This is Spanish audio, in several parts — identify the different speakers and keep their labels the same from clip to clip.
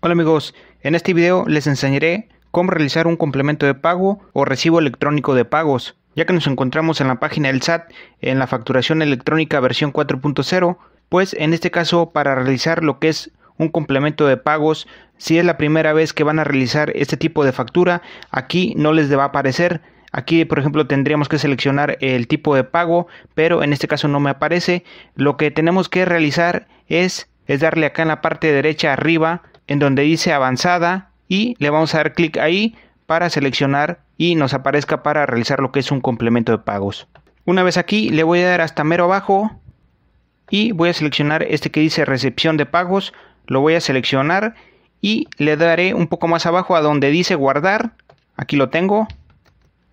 Speaker 1: Hola amigos, en este video les enseñaré cómo realizar un complemento de pago o recibo electrónico de pagos, ya que nos encontramos en la página del SAT en la facturación electrónica versión 4.0, pues en este caso para realizar lo que es un complemento de pagos, si es la primera vez que van a realizar este tipo de factura, aquí no les va a aparecer, Aquí, por ejemplo, tendríamos que seleccionar el tipo de pago, pero en este caso no me aparece. Lo que tenemos que realizar es, es darle acá en la parte derecha arriba en donde dice avanzada y le vamos a dar clic ahí para seleccionar y nos aparezca para realizar lo que es un complemento de pagos. Una vez aquí le voy a dar hasta mero abajo y voy a seleccionar este que dice recepción de pagos, lo voy a seleccionar y le daré un poco más abajo a donde dice guardar, aquí lo tengo.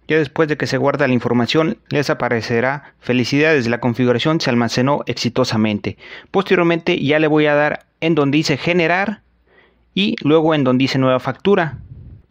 Speaker 1: Ya después de que se guarda la información les aparecerá felicidades, la configuración se almacenó exitosamente. Posteriormente ya le voy a dar en donde dice generar y luego en donde dice nueva factura.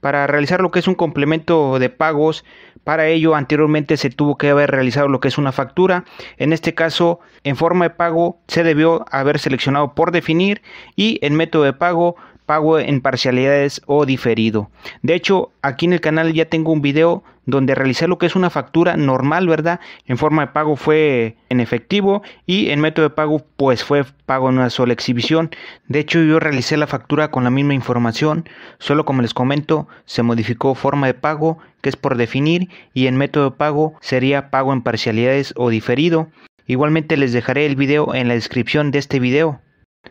Speaker 1: Para realizar lo que es un complemento de pagos, para ello anteriormente se tuvo que haber realizado lo que es una factura. En este caso, en forma de pago se debió haber seleccionado por definir y en método de pago pago en parcialidades o diferido. De hecho, aquí en el canal ya tengo un video donde realicé lo que es una factura normal, ¿verdad? En forma de pago fue en efectivo y en método de pago pues fue pago en una sola exhibición. De hecho, yo realicé la factura con la misma información, solo como les comento, se modificó forma de pago, que es por definir, y en método de pago sería pago en parcialidades o diferido. Igualmente les dejaré el video en la descripción de este video.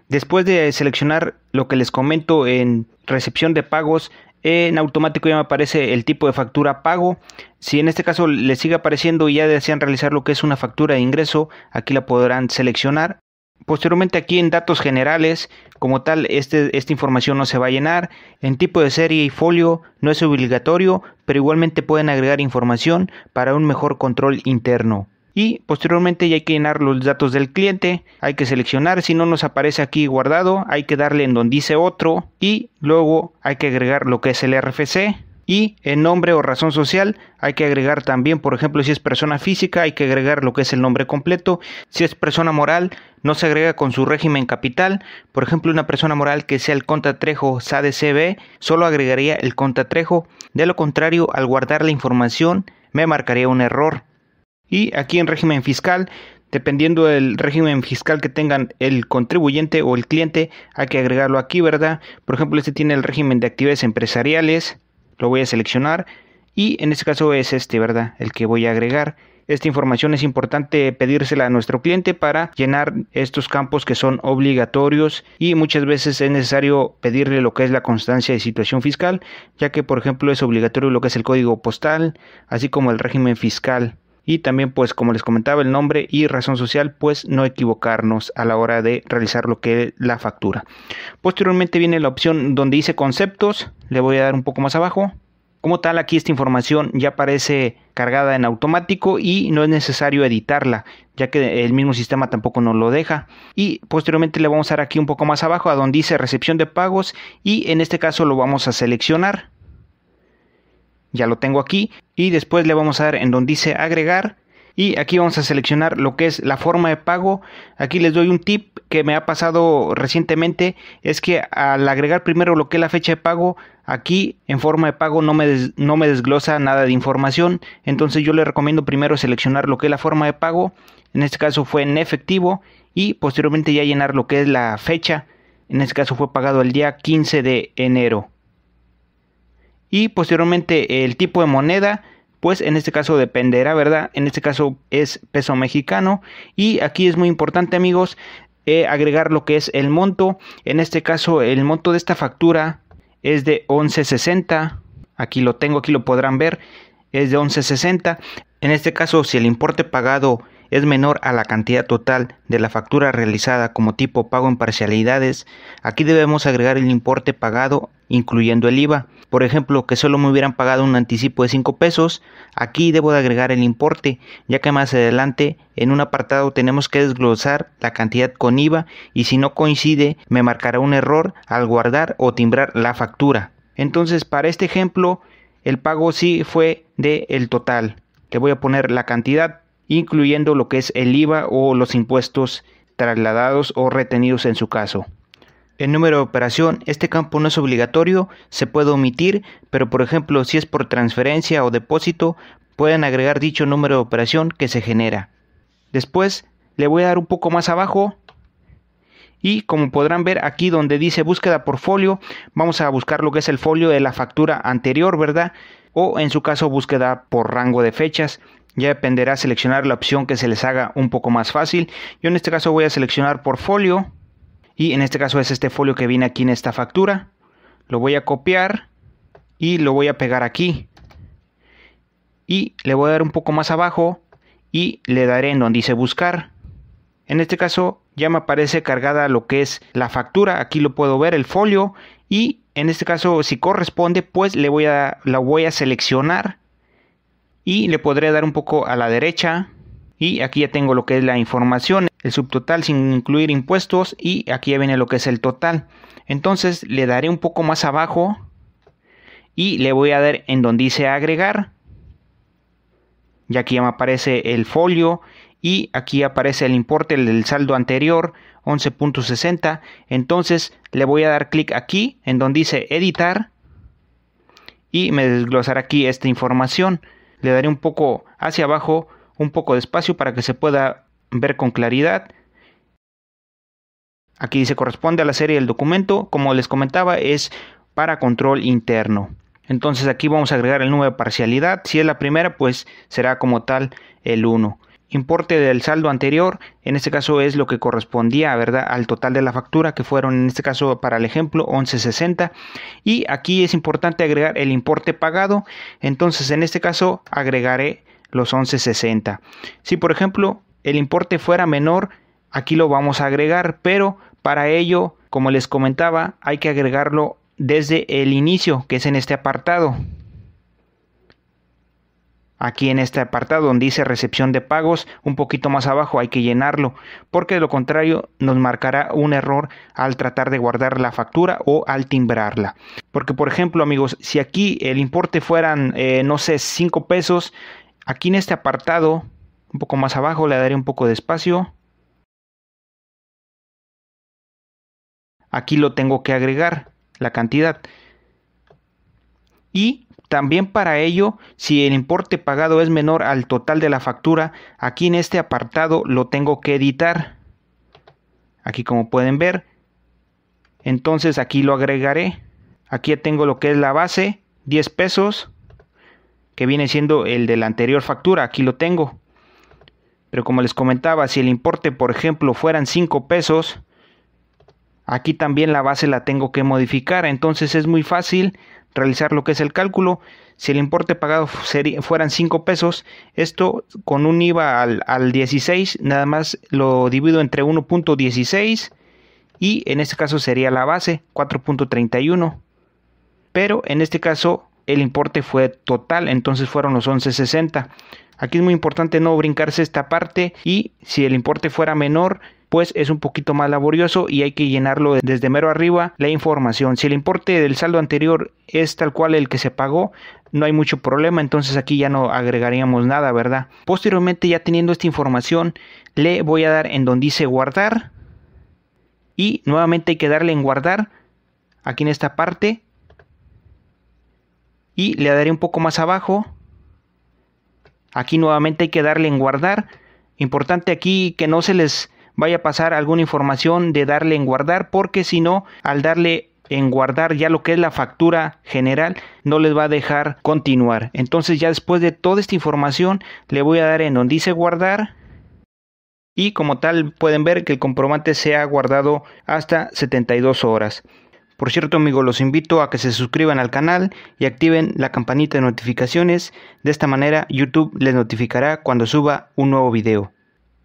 Speaker 1: Después de seleccionar lo que les comento en recepción de pagos, en automático ya me aparece el tipo de factura pago. Si en este caso les sigue apareciendo y ya desean realizar lo que es una factura de ingreso, aquí la podrán seleccionar. Posteriormente aquí en datos generales, como tal, este, esta información no se va a llenar. En tipo de serie y folio no es obligatorio, pero igualmente pueden agregar información para un mejor control interno y posteriormente ya hay que llenar los datos del cliente, hay que seleccionar, si no nos aparece aquí guardado, hay que darle en donde dice otro y luego hay que agregar lo que es el RFC y en nombre o razón social hay que agregar también, por ejemplo, si es persona física hay que agregar lo que es el nombre completo, si es persona moral no se agrega con su régimen capital, por ejemplo, una persona moral que sea el contatrejo SADCB solo agregaría el contatrejo, de lo contrario, al guardar la información me marcaría un error. Y aquí en régimen fiscal, dependiendo del régimen fiscal que tengan el contribuyente o el cliente, hay que agregarlo aquí, ¿verdad? Por ejemplo, este tiene el régimen de actividades empresariales, lo voy a seleccionar y en este caso es este, ¿verdad? El que voy a agregar. Esta información es importante pedírsela a nuestro cliente para llenar estos campos que son obligatorios y muchas veces es necesario pedirle lo que es la constancia de situación fiscal, ya que por ejemplo es obligatorio lo que es el código postal, así como el régimen fiscal y también pues como les comentaba el nombre y razón social pues no equivocarnos a la hora de realizar lo que es la factura. Posteriormente viene la opción donde dice conceptos le voy a dar un poco más abajo. Como tal aquí esta información ya aparece cargada en automático y no es necesario editarla ya que el mismo sistema tampoco nos lo deja. Y posteriormente le vamos a dar aquí un poco más abajo a donde dice recepción de pagos y en este caso lo vamos a seleccionar ya lo tengo aquí. Y después le vamos a dar en donde dice agregar. Y aquí vamos a seleccionar lo que es la forma de pago. Aquí les doy un tip que me ha pasado recientemente, es que al agregar primero lo que es la fecha de pago, aquí en forma de pago no me, no me desglosa nada de información, entonces yo le recomiendo primero seleccionar lo que es la forma de pago, en este caso fue en efectivo. Y posteriormente ya llenar lo que es la fecha, en este caso fue pagado el día 15 de enero y posteriormente el tipo de moneda pues en este caso dependerá, ¿verdad? En este caso es peso mexicano y aquí es muy importante amigos eh, agregar lo que es el monto. En este caso el monto de esta factura es de 11.60. Aquí lo tengo, aquí lo podrán ver, es de 11.60. En este caso si el importe pagado es menor a la cantidad total de la factura realizada como tipo pago en parcialidades, aquí debemos agregar el importe pagado incluyendo el IVA. Por ejemplo, que solo me hubieran pagado un anticipo de 5 pesos, aquí debo de agregar el importe, ya que más adelante en un apartado tenemos que desglosar la cantidad con IVA y si no coincide me marcará un error al guardar o timbrar la factura. Entonces, para este ejemplo, el pago sí fue de el total. Le voy a poner la cantidad incluyendo lo que es el IVA o los impuestos trasladados o retenidos en su caso. El número de operación, este campo no es obligatorio, se puede omitir, pero por ejemplo si es por transferencia o depósito, pueden agregar dicho número de operación que se genera. Después le voy a dar un poco más abajo y como podrán ver aquí donde dice búsqueda por folio, vamos a buscar lo que es el folio de la factura anterior, ¿verdad? O en su caso búsqueda por rango de fechas. Ya dependerá seleccionar la opción que se les haga un poco más fácil. Yo en este caso voy a seleccionar por folio y en este caso es este folio que viene aquí en esta factura. Lo voy a copiar y lo voy a pegar aquí. Y le voy a dar un poco más abajo y le daré en donde dice buscar. En este caso ya me aparece cargada lo que es la factura. Aquí lo puedo ver, el folio. Y en este caso si corresponde pues le voy a, la voy a seleccionar. Y le podré dar un poco a la derecha. Y aquí ya tengo lo que es la información el subtotal sin incluir impuestos y aquí ya viene lo que es el total. Entonces le daré un poco más abajo y le voy a dar en donde dice agregar. Y aquí ya me aparece el folio y aquí aparece el importe del saldo anterior 11.60. Entonces le voy a dar clic aquí en donde dice editar y me desglosará aquí esta información. Le daré un poco hacia abajo, un poco de espacio para que se pueda ver con claridad. Aquí dice corresponde a la serie del documento, como les comentaba, es para control interno. Entonces aquí vamos a agregar el número de parcialidad. Si es la primera, pues será como tal el 1. Importe del saldo anterior, en este caso es lo que correspondía, ¿verdad? Al total de la factura, que fueron en este caso para el ejemplo 1160. Y aquí es importante agregar el importe pagado. Entonces en este caso agregaré los 1160. Si por ejemplo el importe fuera menor, aquí lo vamos a agregar, pero para ello, como les comentaba, hay que agregarlo desde el inicio, que es en este apartado. Aquí en este apartado donde dice recepción de pagos, un poquito más abajo hay que llenarlo, porque de lo contrario nos marcará un error al tratar de guardar la factura o al timbrarla. Porque por ejemplo amigos, si aquí el importe fueran, eh, no sé, 5 pesos, aquí en este apartado un poco más abajo le daré un poco de espacio. Aquí lo tengo que agregar, la cantidad. Y también para ello, si el importe pagado es menor al total de la factura, aquí en este apartado lo tengo que editar. Aquí como pueden ver. Entonces aquí lo agregaré. Aquí tengo lo que es la base, 10 pesos, que viene siendo el de la anterior factura. Aquí lo tengo. Pero como les comentaba, si el importe, por ejemplo, fueran 5 pesos, aquí también la base la tengo que modificar. Entonces es muy fácil realizar lo que es el cálculo. Si el importe pagado fueran 5 pesos, esto con un IVA al, al 16, nada más lo divido entre 1.16 y en este caso sería la base 4.31. Pero en este caso el importe fue total, entonces fueron los 11.60. Aquí es muy importante no brincarse esta parte y si el importe fuera menor, pues es un poquito más laborioso y hay que llenarlo desde mero arriba la información. Si el importe del saldo anterior es tal cual el que se pagó, no hay mucho problema, entonces aquí ya no agregaríamos nada, ¿verdad? Posteriormente ya teniendo esta información, le voy a dar en donde dice guardar y nuevamente hay que darle en guardar aquí en esta parte y le daré un poco más abajo Aquí nuevamente hay que darle en guardar. Importante aquí que no se les vaya a pasar alguna información de darle en guardar porque si no, al darle en guardar ya lo que es la factura general no les va a dejar continuar. Entonces ya después de toda esta información le voy a dar en donde dice guardar y como tal pueden ver que el comprobante se ha guardado hasta 72 horas. Por cierto amigos, los invito a que se suscriban al canal y activen la campanita de notificaciones. De esta manera YouTube les notificará cuando suba un nuevo video.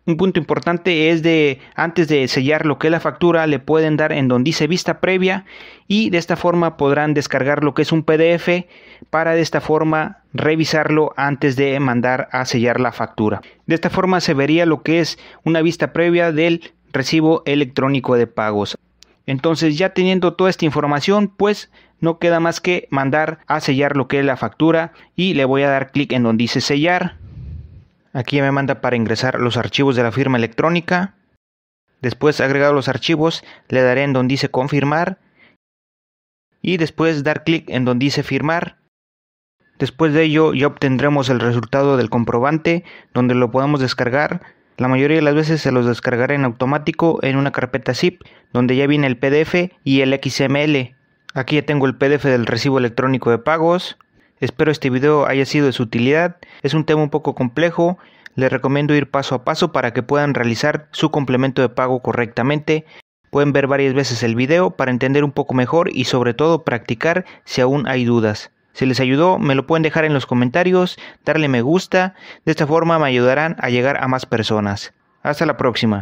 Speaker 1: Un punto importante es de antes de sellar lo que es la factura le pueden dar en donde dice vista previa y de esta forma podrán descargar lo que es un PDF para de esta forma revisarlo antes de mandar a sellar la factura. De esta forma se vería lo que es una vista previa del recibo electrónico de pagos. Entonces ya teniendo toda esta información, pues no queda más que mandar a sellar lo que es la factura y le voy a dar clic en donde dice sellar. Aquí me manda para ingresar los archivos de la firma electrónica. Después agregado los archivos, le daré en donde dice confirmar y después dar clic en donde dice firmar. Después de ello ya obtendremos el resultado del comprobante donde lo podemos descargar. La mayoría de las veces se los descargaré en automático en una carpeta zip donde ya viene el PDF y el XML. Aquí ya tengo el PDF del recibo electrónico de pagos. Espero este video haya sido de su utilidad. Es un tema un poco complejo les recomiendo ir paso a paso para que puedan realizar su complemento de pago correctamente. Pueden ver varias veces el video para entender un poco mejor y sobre todo practicar si aún hay dudas. Si les ayudó, me lo pueden dejar en los comentarios, darle me gusta, de esta forma me ayudarán a llegar a más personas. Hasta la próxima.